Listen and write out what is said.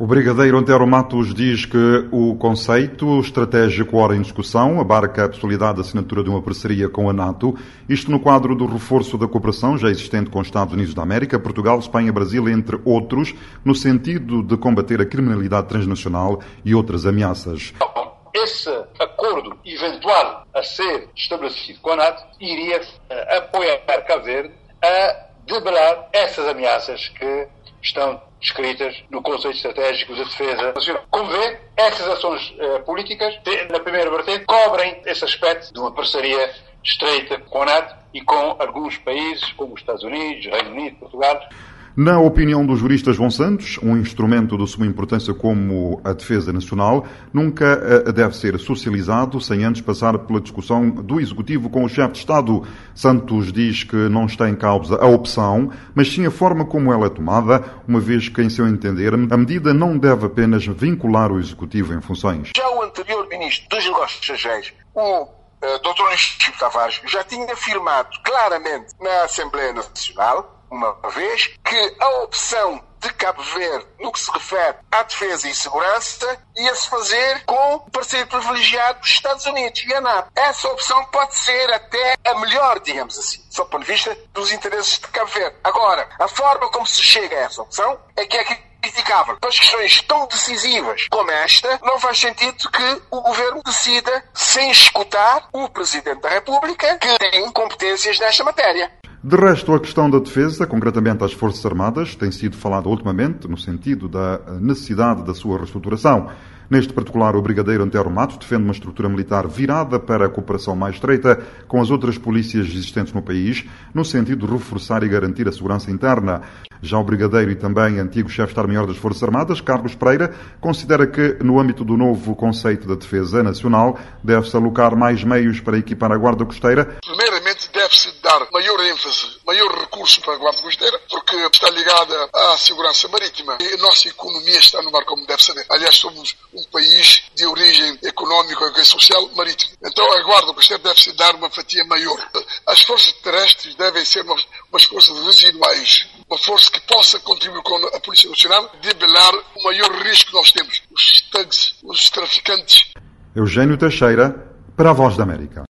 O Brigadeiro Antero Matos diz que o conceito estratégico ora em discussão abarca a possibilidade de assinatura de uma parceria com a NATO, isto no quadro do reforço da cooperação já existente com os Estados Unidos da América, Portugal, Espanha, Brasil, entre outros, no sentido de combater a criminalidade transnacional e outras ameaças. Esse acordo eventual a ser estabelecido com a NATO iria uh, apoiar Cabo Verde a debelar essas ameaças que estão descritas no conceito estratégico de defesa nacional. Como vê, essas ações uh, políticas, na primeira vertente, cobrem esse aspecto de uma parceria estreita com a NATO e com alguns países, como os Estados Unidos, Reino Unido, Portugal, na opinião do jurista João Santos, um instrumento de suma importância como a defesa nacional nunca eh, deve ser socializado sem antes passar pela discussão do Executivo com o chefe de Estado. Santos diz que não está em causa a opção, mas sim a forma como ela é tomada, uma vez que, em seu entender, a medida não deve apenas vincular o Executivo em funções. Já o anterior Ministro dos Negócios Estrangeiros, o uh, Dr. Chico Tavares, já tinha afirmado claramente na Assembleia Nacional uma vez que a opção de Cabo Verde no que se refere à defesa e segurança ia-se fazer com o parceiro privilegiado dos Estados Unidos e a NATO. Essa opção pode ser até a melhor, digamos assim, só do ponto de vista dos interesses de Cabo Verde. Agora, a forma como se chega a essa opção é que é criticável. Para as questões tão decisivas como esta, não faz sentido que o governo decida sem escutar o Presidente da República, que tem competências nesta matéria. De resto, a questão da defesa, concretamente às Forças Armadas, tem sido falada ultimamente no sentido da necessidade da sua reestruturação. Neste particular, o Brigadeiro Antero Matos defende uma estrutura militar virada para a cooperação mais estreita com as outras polícias existentes no país, no sentido de reforçar e garantir a segurança interna. Já o Brigadeiro e também antigo chefe de Estado-Maior das Forças Armadas, Carlos Pereira, considera que, no âmbito do novo conceito da defesa nacional, deve-se alocar mais meios para equipar a Guarda Costeira. Primeiramente, deve-se dar maior ênfase, maior recurso para a Guarda Costeira, porque está ligada à segurança marítima. E a nossa economia está no mar, como deve saber. Aliás, somos um país de origem económica e social marítimo. Então a Guarda Costeira deve-se dar uma fatia maior. As forças terrestres devem ser umas, umas forças residuais. Uma força que possa contribuir com a Polícia Nacional, debelar o maior risco que nós temos. Os thugs, os traficantes. Eugênio Teixeira, para a Voz da América.